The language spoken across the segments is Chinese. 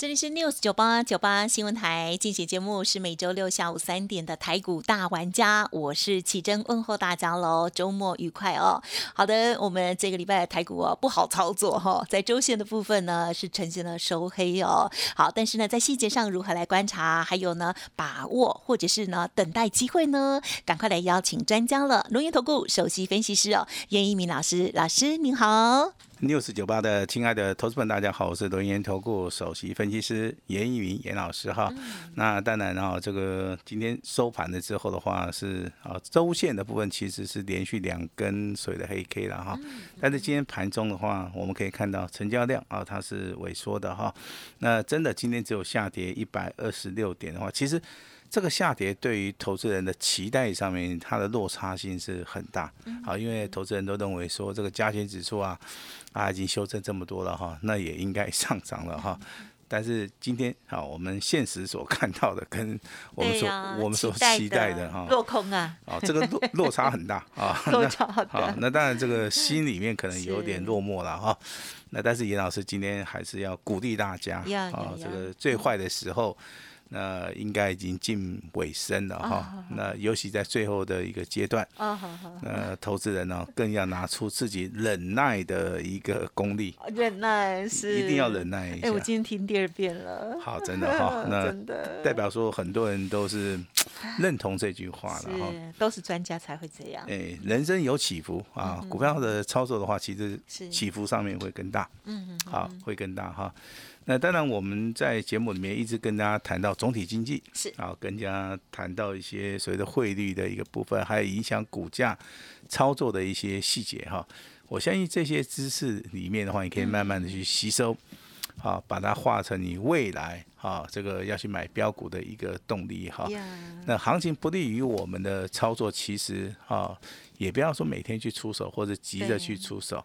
这里是 News 九八九八新闻台，进行节目是每周六下午三点的台股大玩家，我是启珍，问候大家喽，周末愉快哦。好的，我们这个礼拜的台股哦不好操作哈、在周线的部分呢是呈现了收黑哦。好，但是呢在细节上如何来观察，还有呢把握或者是呢等待机会呢？赶快来邀请专家了，龙岩投顾首席分析师哦，严一鸣老师，老师您好。News 九八的亲爱的投资们，大家好，我是轮研投顾首席分析师严一云严老师哈。那当然啊，这个今天收盘了之后的话是啊，周线的部分其实是连续两根水的黑 K 了哈。但是今天盘中的话，我们可以看到成交量啊它是萎缩的哈。那真的今天只有下跌一百二十六点的话，其实。这个下跌对于投资人的期待上面，它的落差性是很大。好，因为投资人都认为说这个加权指数啊，啊已经修正这么多了哈，那也应该 上涨了哈。但是今天啊，我们现实所看到的跟我们所、我们所期待的哈，落空啊，啊，这个落落差很大啊。落那差好大好，那当然这个心里面可能有点落寞了哈。那但是严老师今天还是要鼓励大家啊，这个最坏的时候。那应该已经近尾声了哈啊，那尤其在最后的一个阶段，那投资人呢更要拿出自己忍耐的一个功力，忍耐是。一定要忍耐一下。哎，我。今天听第二遍了，好，真的哈，那代表说很多人都是认同这句话了 哈。都是专家才会这样，哎，人生有起伏啊，股票的操作的话，其实起伏上面会更大，嗯嗯，好，会更大哈。那当然，我们在节目里面一直跟大家谈到总体经济，是啊，跟大家谈到一些所谓的汇率的一个部分，还有影响股价操作的一些细节哈。我相信这些知识里面的话，你可以慢慢的去吸收，啊，把它化成你未来啊这个要去买标股的一个动力哈。呀，那行情不利于我们的操作，其实啊，也不要说每天去出手或者急着去出手。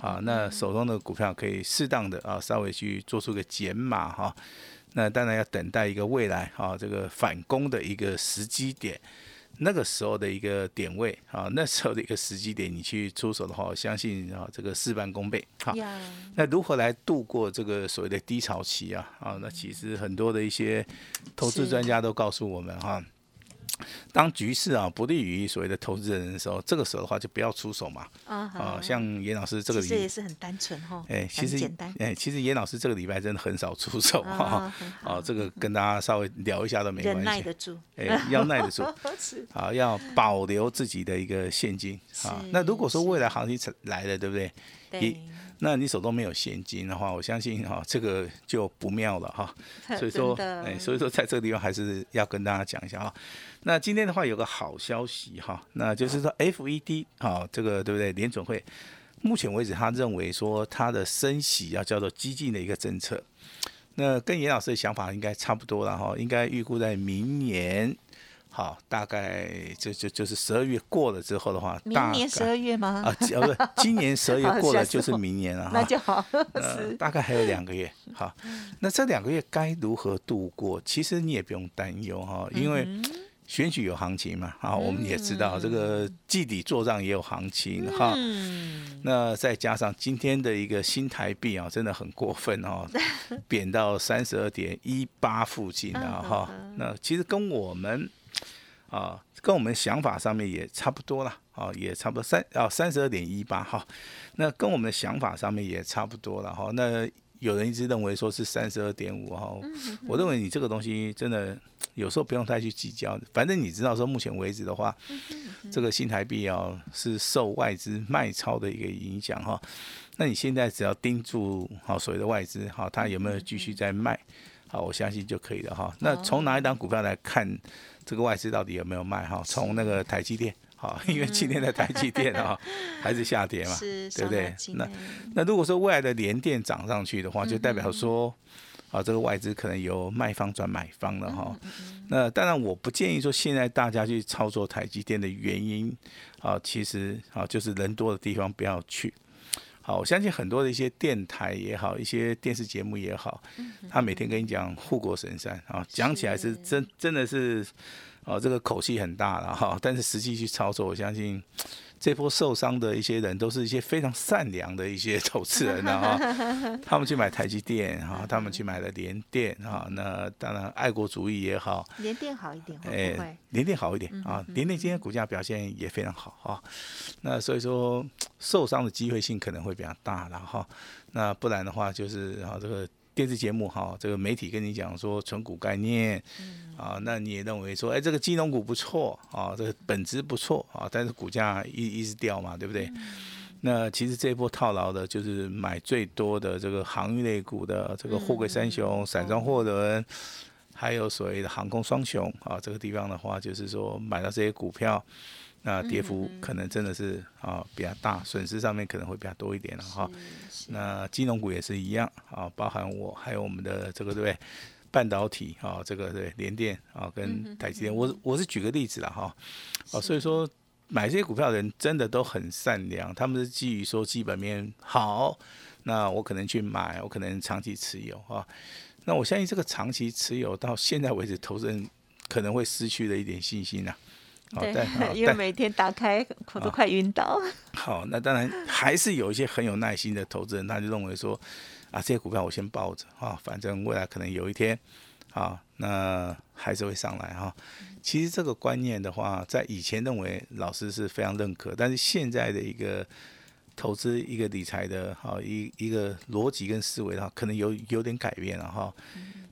啊，那手中的股票可以适当的啊，稍微去做出个减码哈。那当然要等待一个未来啊，这个反攻的一个时机点，那个时候的一个点位啊，那时候的一个时机点，你去出手的话，我相信啊，这个事半功倍。好，呀，那如何来度过这个所谓的低潮期啊？啊，那其实很多的一些投资专家都告诉我们哈，当局势啊不利于所谓的投资人的时候，这个时候的话就不要出手嘛。啊啊，像严老师这个其实也，是很单纯哈，哎，其实简单，哎，其实严老师这个礼拜真的很少出手哈哦，这个跟大家稍微聊一下都没关系。耐得住，哎，要耐得住。啊，要保留自己的一个现金啊。那如果说未来行情来了，对不对？对，那你手中没有现金的话，我相信哈、这个就不妙了哈。所以说，哎，所以说在这个地方还是要跟大家讲一下哈。那今天的话有个好消息哈，那就是说 FED 啊，这个对不对？联准会目前为止他认为说他的升息要叫做激进的一个政策。那跟严老师的想法应该差不多了哈，应该预估在明年。好，大概就就就是十二月过了之后的话，明大年十二月吗？啊，呃，不是，今年十二月过了就是明年了哈。那就好，呃，大概还有两个月。好，那这两个月该如何度过？其实你也不用担忧哈，因为嗯选举有行情嘛。啊，我们也知道这个季底做账也有行情哈。嗯，那再加上今天的一个新台币啊，真的很过分哦，贬到三十二点一八附近啊嗯哈。那其实跟我们啊，跟我们想法上面也差不多了，啊，也差不多三啊三十二点一八哈。那跟我们的想法上面也差不多了哈。那有人一直认为说是三十二点五哈，我认为你这个东西真的有时候不用太去计较，反正你知道说目前为止的话，这个新台币啊是受外资卖超的一个影响哈。那你现在只要盯住好所谓的外资哈，它有没有继续在卖？好，我相信就可以了哈。那从哪一档股票来看这个外资到底有没有卖哈？从那个台积电。好，因为今天的台积电啊还是下跌嘛，对不对？那那那如果说未来的联电涨上去的话，就代表说，啊，这个外资可能由卖方转买方了哈。那当然，我不建议说现在大家去操作台积电的原因啊，其实啊就是人多的地方不要去。好，我相信很多的一些电台也好，一些电视节目也好，他每天跟你讲护国神山啊，讲起来是是。真真的是，哦，这个口气很大了哈，但是实际去操作，我相信这波受伤的一些人都是一些非常善良的一些投资人啊，他们去买台积电哈，他们去买了联电哈，那当然爱国主义也好，联电好一点，哎，联电好一点啊，联电今天股价表现也非常好啊，那所以说受伤的机会性可能会比较大了哈，那不然的话就是啊这个。电视节目哈，这个媒体跟你讲说纯股概念，啊，那你也认为说，哎，这个金融股不错啊，这个本质不错啊，但是股价一一直掉嘛，对不对？那其实这一波套牢的，就是买最多的这个航运类股的这个货柜三雄、散装货轮，还有所谓的航空双雄啊，这个地方的话，就是说买到这些股票。那跌幅可能真的是啊比较大，损失上面可能会比较多一点了哈。那金融股也是一样啊，包含我还有我们的这个对不对？半导体啊，这个对联电啊跟台积电，我我是举个例子了哈。哦，所以说买这些股票的人真的都很善良，他们是基于说基本面好，那我可能去买，我可能长期持有啊。那我相信这个长期持有到现在为止，投资人可能会失去了一点信心呐。对，因为每天打开我都快晕倒。好，那当然还是有一些很有耐心的投资人，他就认为说，啊，这些股票我先抱着啊，反正未来可能有一天，啊，那还是会上来哈。其实这个观念的话，在以前认为老师是非常认可，但是现在的一个。投资一个理财的哈一一个逻辑跟思维的话，可能有有点改变了哈。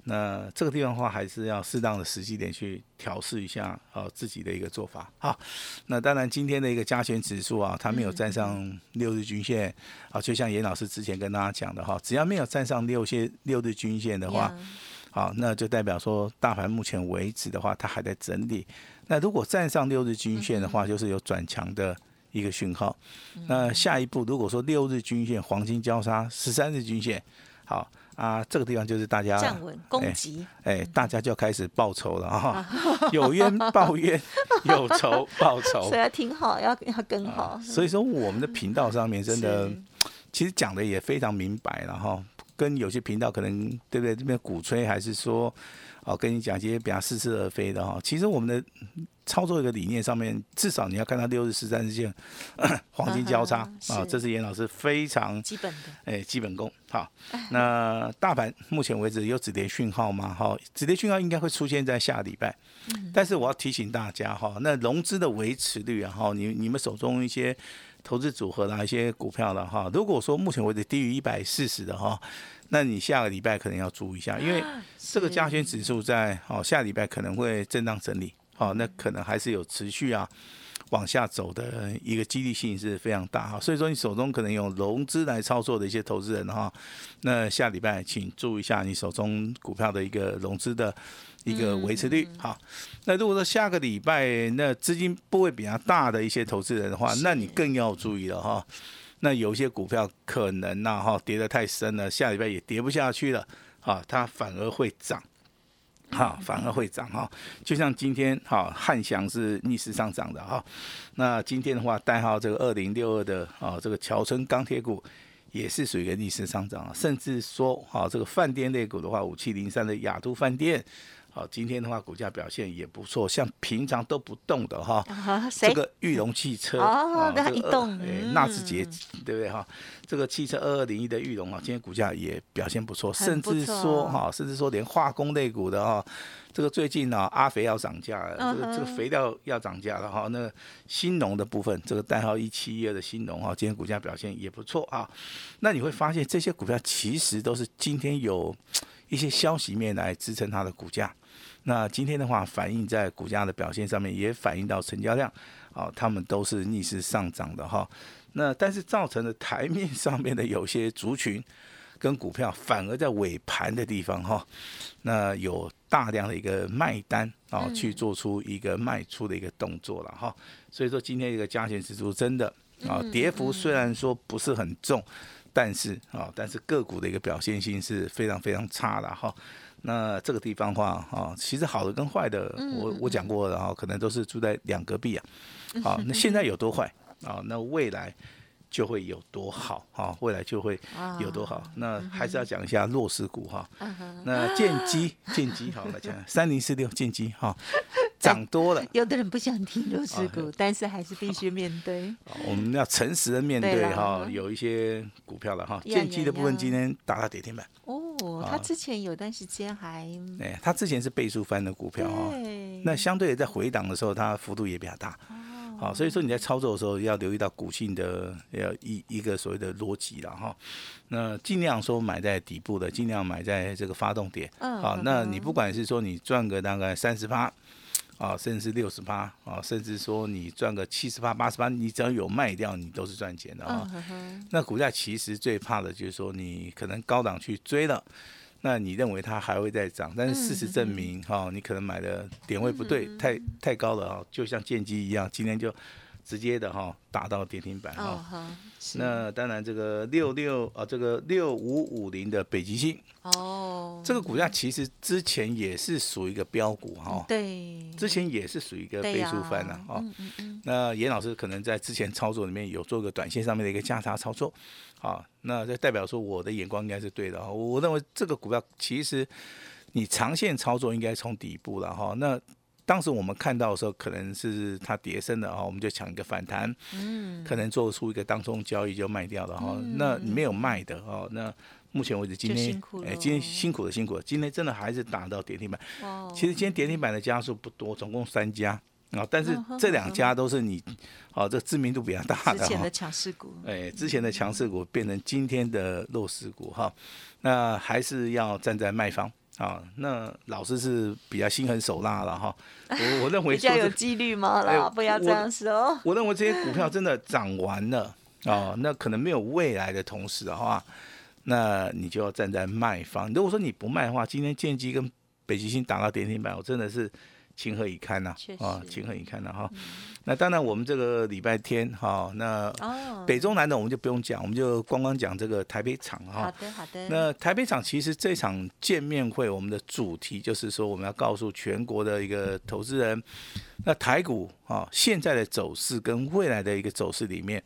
那这个地方的话，还是要适当的时机点去调试一下啊自己的一个做法。好，那当然今天的一个加权指数啊，它没有站上六日均线啊，就像严老师之前跟大家讲的哈，只要没有站上六线六日均线的话，好，那就代表说大盘目前为止的话，它还在整理。那如果站上六日均线的话，就是有转强的。一个讯号，那下一步如果说六日均线黄金交叉，十三日均线，好啊，这个地方就是大家站稳攻击，哎，大家就要开始报仇了哈，有冤报冤，有仇报仇，所以要听好，要要跟好。所以说我们的频道上面真的，其实讲的也非常明白了哈，跟有些频道可能对不对这边鼓吹，还是说。哦，跟你讲一些比较似是而非的哈。其实我们的操作一个理念上面，至少你要看到六日、十三日线 黄金交叉啊，这是严老师非常基本的哎基本功。好，那大盘目前为止有止跌讯号吗？哈，止跌讯号应该会出现在下礼拜。但是我要提醒大家哈，那融资的维持率啊，哈，你你们手中一些投资组合的一些股票的哈，如果说目前为止低于一百四十的哈。那你下个礼拜可能要注意一下，因为这个加权指数在哦下礼拜可能会震荡整理，好，那可能还是有持续啊往下走的一个激励性是非常大哈，所以说你手中可能有融资来操作的一些投资人哈，那下礼拜请注意一下你手中股票的一个融资的一个维持率好，那如果说下个礼拜那资金部位比较大的一些投资人的话，那你更要注意了哈。那有一些股票可能呐哈跌得太深了，下礼拜也跌不下去了，啊，它反而会涨，哈，反而会涨哈。就像今天哈汉翔是逆势上涨的哈，那今天的话代号这个二零六二的啊这个桥村钢铁股也是属于一个逆势上涨，甚至说哈这个饭店类股的话五七零三的亚都饭店。好，今天的话，股价表现也不错，像平常都不动的哈，这个裕隆汽车哦，它一动，哎，纳智捷，对不对哈？这个汽车二二零一的裕隆啊，今天股价也表现不错，甚至说哈，甚至说连化工类股的哈，这个最近呢，阿肥要涨价了，这个这个肥料要涨价了哈，那新农的部分，这个代号一七一二的新农哈，今天股价表现也不错啊。那你会发现这些股票其实都是今天有一些消息面来支撑它的股价。那今天的话，反映在股价的表现上面，也反映到成交量，啊，他们都是逆势上涨的哈。那但是造成的台面上面的有些族群跟股票，反而在尾盘的地方哈，那有大量的一个卖单啊，去做出一个卖出的一个动作了哈。所以说今天一个加权指数真的啊，跌幅虽然说不是很重，但是啊，但是个股的一个表现性是非常非常差的哈。那这个地方话啊，其实好的跟坏的，我我讲过了哈，可能都是住在两隔壁啊。好，那现在有多坏啊？那未来就会有多好啊？未来就会有多好？那还是要讲一下弱势股哈。那建机，建机好来讲，三零四六建机哈。涨多了。有的人不想听弱势股，但是还是必须面对。我们要诚实的面对哈，有一些股票了哈，呀建机的部分今天打到跌停板。哦，他之前有段时间还哎，他之前是倍数翻的股票哈，那相对的在回档的时候，它幅度也比较大。哦好，所以说你在操作的时候要留意到股性的要一一个所谓的逻辑了哈。那尽量说买在底部的，尽量买在这个发动点。好，嗯好那你不管是说你赚个大概三十八。啊，甚至六十八啊，甚至说你赚个七十八、八十八，你只要有卖掉，你都是赚钱的啊。那股价其实最怕的就是说，你可能高档去追了，那你认为它还会再涨，但是事实证明，哈、你可能买的点位不对，太太高了啊，就像剑机一样，今天就直接的哈打到跌停板哈。那当然，这个六六啊，这个六五五零的北极星，哦，这个股价其实之前也是属于一个标股哈，对，之前也是属于一个倍数翻了哦。嗯嗯嗯，那严老师可能在之前操作里面有做个短线上面的一个价差操作，好，那这代表说我的眼光应该是对的哈。我认为这个股票其实你长线操作应该从底部了哈。那当时我们看到的时候，可能是它跌升的哈，我们就抢一个反弹，嗯，可能做出一个当中交易就卖掉了哈。那没有卖的哦，那目前为止今天辛苦了。今天辛苦了辛苦了，今天真的还是打到跌停板。哦，其实今天跌停板的家数不多，总共三家啊，但是这两家都是你，哦，这知名度比较大的哈之前的。强势股，哎，之前的强势股变成今天的弱势股哈，那还是要站在卖方啊。那老师是比较心狠手辣了哈，我我认为 比较有纪律吗？哎啦，不要这我样说。我认为这些股票真的涨完了啊，那可能没有未来的同时的话，那你就要站在卖方。如果说你不卖的话，今天建机跟北极星打到跌停板，我真的是情何以堪呐、确啊，情何以堪呐、哈。那当然，我们这个礼拜天哈，那哦，北中南的我们就不用讲，我们就光光讲这个台北场哈。好的好的，那台北场其实这场见面会，我们的主题就是说，我们要告诉全国的一个投资人，那台股啊现在的走势跟未来的一个走势里面，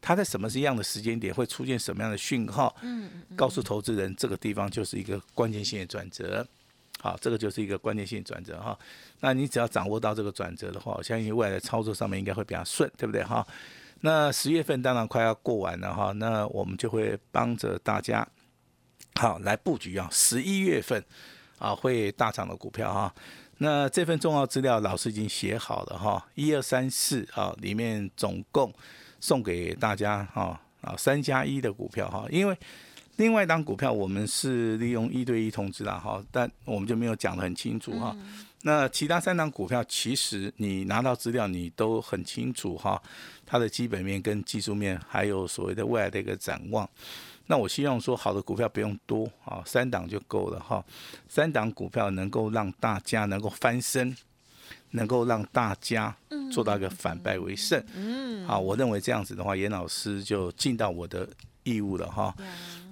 它在什么是一样的时间点会出现什么样的讯号？告诉投资人这个地方就是一个关键性的转折。好，这个就是一个关键性转折哈。那你只要掌握到这个转折的话，我相信未来的操作上面应该会比较顺，对不对哈？那十月份当然快要过完了哈，那我们就会帮着大家好来布局啊，十一月份啊会大涨的股票哈。那这份重要资料老师已经写好了哈，一二三四啊里面总共送给大家哈啊三加一的股票哈，因为另外一档股票我们是利用一对一通知啦哈，但我们就没有讲得很清楚哈。那其他三档股票其实你拿到资料你都很清楚哈，它的基本面跟技术面，还有所谓的未来的一个展望。那我希望说好的股票不用多啊，三档就够了哈。三档股票能够让大家能够翻身，能够让大家做到一个反败为胜。嗯，好，我认为这样子的话，严老师就尽到我的义务了哈。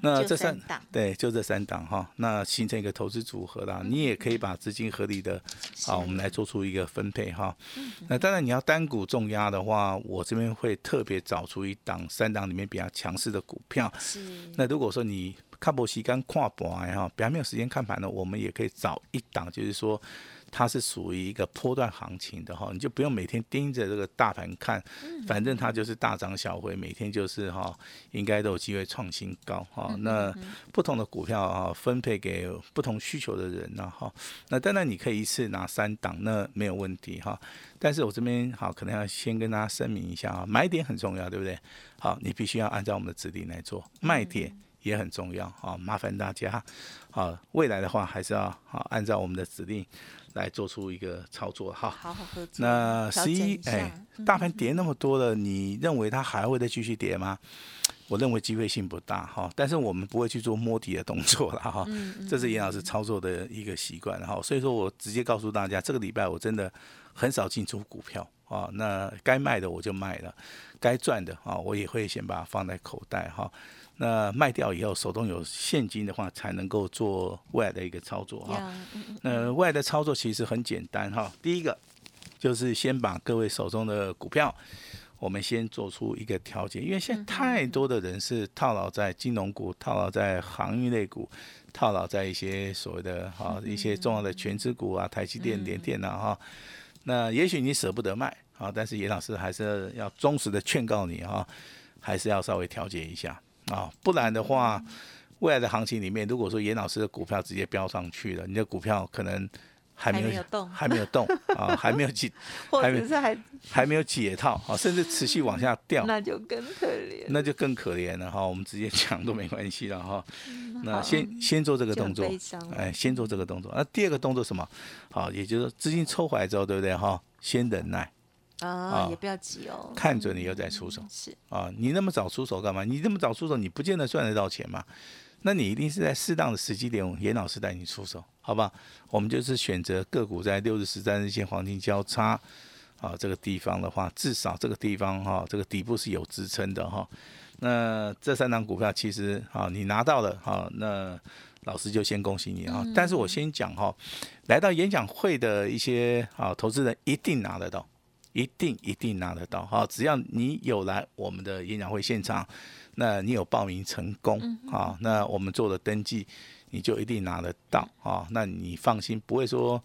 那这三档，对，就这三档哈，那形成一个投资组合啦，你也可以把资金合理的啊，我们来做出一个分配哈。那当然你要单股重压的话，我这边会特别找出一档三档里面比较强势的股票。是那如果说你看不时间看盘哈，比较没有时间看盘的，我们也可以找一档，就是说它是属于一个波段行情的哈，你就不用每天盯着这个大盘看，反正它就是大涨小回，每天就是哈，应该都有机会创新高哈。那不同的股票啊，分配给不同需求的人呐哈。那当然你可以一次拿三档，那没有问题哈。但是我这边好，可能要先跟大家声明一下啊，买点很重要，对不对？好，你必须要按照我们的指令来做，卖点。也很重要啊，麻烦大家啊，未来的话还是要啊按照我们的指令来做出一个操作哈。好好合作。那十一哎，嗯大盘跌那么多了，你认为它还会再继续跌吗？我认为机会性不大哈，但是我们不会去做摸底的动作了哈，嗯这是严老师操作的一个习惯哈，所以说我直接告诉大家，这个礼拜我真的很少进出股票啊，那该卖的我就卖了，该赚的啊，我也会先把它放在口袋哈。那卖掉以后，手中有现金的话，才能够做未来的一个操作哈。那未来的操作其实很简单哈，第一个就是先把各位手中的股票，我们先做出一个调节，因为现在太多的人是套牢在金融股、套牢在航运类股、套牢在一些所谓的哈一些重要的全资股啊，台积电、联电啊哈。那也许你舍不得卖啊，但是严老师还是要忠实的劝告你哈，还是要稍微调节一下啊，不然的话，未来的行情里面，如果说严老师的股票直接飙上去了，你的股票可能。还没有动，还没有动啊，还没有解，或者是还还没有解套啊，甚至持续往下掉，那就更可怜，那就更可怜了哈。我们直接讲都没关系了哈。那先先做这个动作，哎，先做这个动作。那第二个动作什么？好，也就是说资金抽回来之后，对不对哈？先忍耐啊，也不要急哦，看准了以后再出手。是啊，你那么早出手干嘛？你那么早出手，你不见得赚得到钱嘛。那你一定是在适当的时机点，严老师带你出手，好吧？我们就是选择个股在六日、十三日线黄金交叉啊这个地方的话，至少这个地方哈，这个底部是有支撑的哈。那这三档股票其实啊，你拿到了哈，那老师就先恭喜你啊。但是我先讲哈，来到演讲会的一些啊投资人一定拿得到，一定一定拿得到哈。只要你有来我们的演讲会现场。那你有报名成功啊？那我们做了登记，你就一定拿得到啊？那你放心，不会说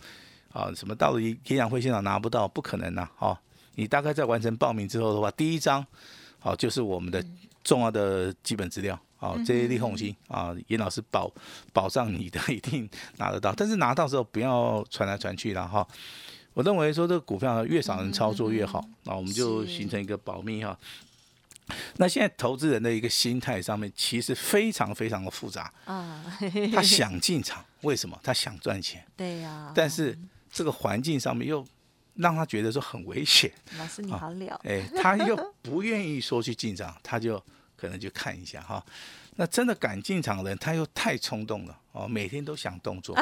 啊什么到了演讲会现场拿不到，不可能呐！哈，你大概在完成报名之后的话，第一张好就是我们的重要的基本资料啊，这些利红心啊，严老师保保障你的 一定拿得到，但是拿到时候不要传来传去了哈。我认为说这个股票越少人操作越好，那我们就形成一个保密哈。那现在投资人的一个心态上面，其实非常非常的复杂啊。他想进场，为什么？他想赚钱。对呀。但是这个环境上面又让他觉得说很危险。老师你好了。哎，他又不愿意说去进场，他就可能就看一下哈。那真的敢进场的人，他又太冲动了哦，每天都想动作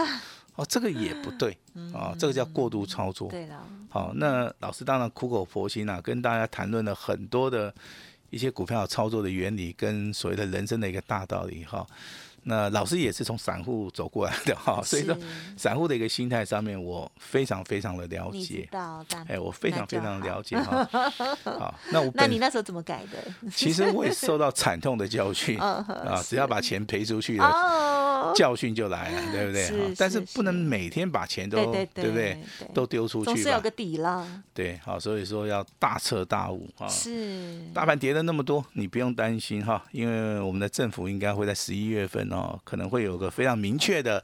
哦，这个也不对哦，这个叫过度操作。对了。好，那老师当然苦口婆心啊，跟大家谈论了很多的。一些股票操作的原理跟所谓的人生的一个大道理哈，那老师也是从散户走过来的哈，所以说散户的一个心态上面我非常非常的了解，哎，我非常非常了解哈。好，那我 那你那时候怎么改的？其实我也受到惨痛的教训 啊，只要把钱赔出去了。教训就来了，对不对？但是不能每天把钱都对不对？都丢出去，总是有个底了。对，好，所以说要大彻大悟啊。是。大盘跌了那么多，你不用担心哈，因为我们的政府应该会在十一月份哦，可能会有个非常明确的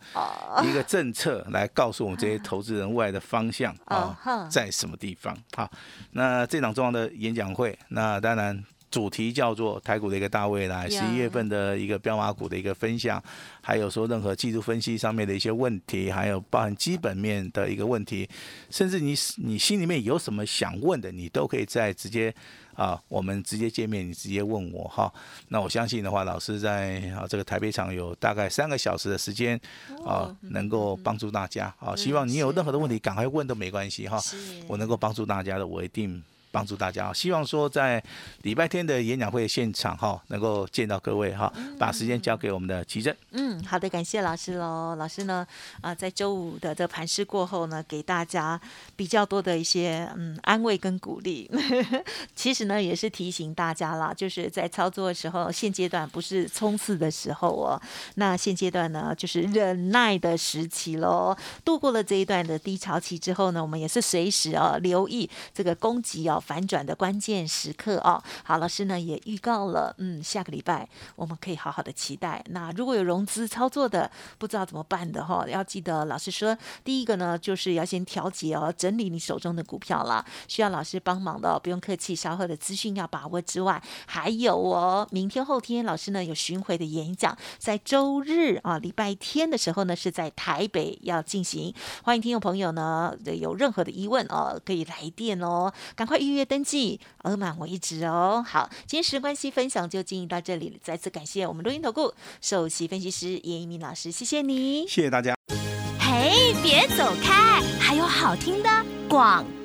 一个政策来告诉我们这些投资人未来的方向啊，在什么地方。好，那这场重要的演讲会，那当然。主题叫做台股的一个大未来，十一月份的一个标马股的一个分享，还有说任何技术分析上面的一些问题，还有包含基本面的一个问题，甚至你你心里面有什么想问的，你都可以在直接啊，我们直接见面，你直接问我哈。那我相信的话，老师在啊这个台北场有大概三个小时的时间啊，能够帮助大家啊。希望你有任何的问题，赶快问都没关系哈。我能够帮助大家的，我一定。帮助大家希望说在礼拜天的演讲会现场哈，能够见到各位哈，把时间交给我们的奇正。嗯，好的，感谢老师喽。老师呢，啊，在周五的这盘市过后呢，给大家比较多的一些嗯安慰跟鼓励。其实呢，也是提醒大家啦，就是在操作的时候，现阶段不是冲刺的时候哦。那现阶段呢，就是忍耐的时期喽。度过了这一段的低潮期之后呢，我们也是随时啊留意这个攻击哦。反转的关键时刻哦，好，老师呢也预告了，嗯，下个礼拜我们可以好好的期待。那如果有融资操作的，不知道怎么办的哈，要记得老师说，第一个呢就是要先调节哦，整理你手中的股票啦，需要老师帮忙的，不用客气，稍后的资讯要把握之外，还有哦，明天后天老师呢有巡回的演讲，在周日啊礼拜天的时候呢是在台北要进行，欢迎听众朋友呢有任何的疑问哦可以来电哦，赶快预。约登记额满为止哦。好，今天时关系分享就进行到这里，再次感谢我们录音投顾首席分析师严一鸣老师，谢谢你，谢谢大家。嘿，别走开，还有好听的广告。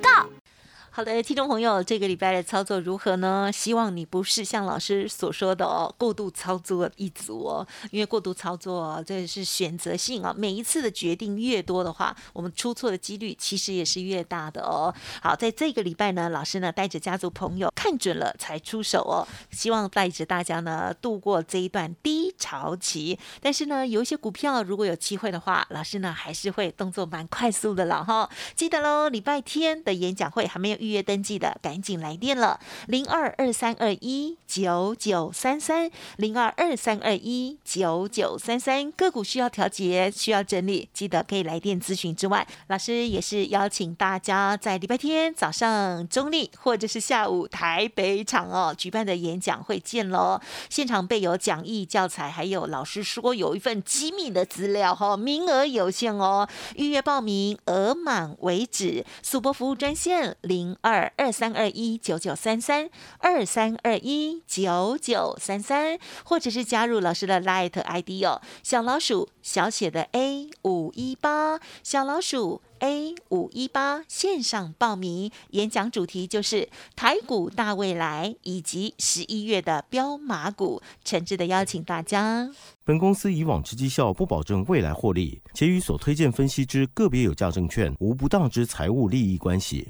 好的，听众朋友，这个礼拜的操作如何呢？希望你不是像老师所说的哦，过度操作一组哦，因为过度操作这是选择性啊，每一次的决定越多的话，我们出错的几率其实也是越大的哦。好，在这个礼拜呢，老师呢带着家族朋友看准了才出手哦，希望带着大家呢度过这一段低潮期。但是呢，有一些股票如果有机会的话，老师呢还是会动作蛮快速的了哈。记得喽，礼拜天的演讲会还没有。预约登记的赶紧来电了，零二二三二一九九三三，零二二三二一九九三三。个股需要调节，需要整理，记得可以来电咨询。之外，老师也是邀请大家在礼拜天早上中立或者是下午台北场哦举办的演讲会见喽。现场备有讲义教材，还有老师说有一份机密的资料哈，名额有限哦，预约报名额满为止。速播服务专线零二二三二一九九三三二三二一九九三三，或者是加入老师的 Light ID 哦，小老鼠小写的 A 五一八，小老鼠。A 五一八线上报名，演讲主题就是台股大未来以及十一月的标马股，诚挚的邀请大家。本公司以往之绩效不保证未来获利，且与所推荐分析之个别有价证券无不当之财务利益关系。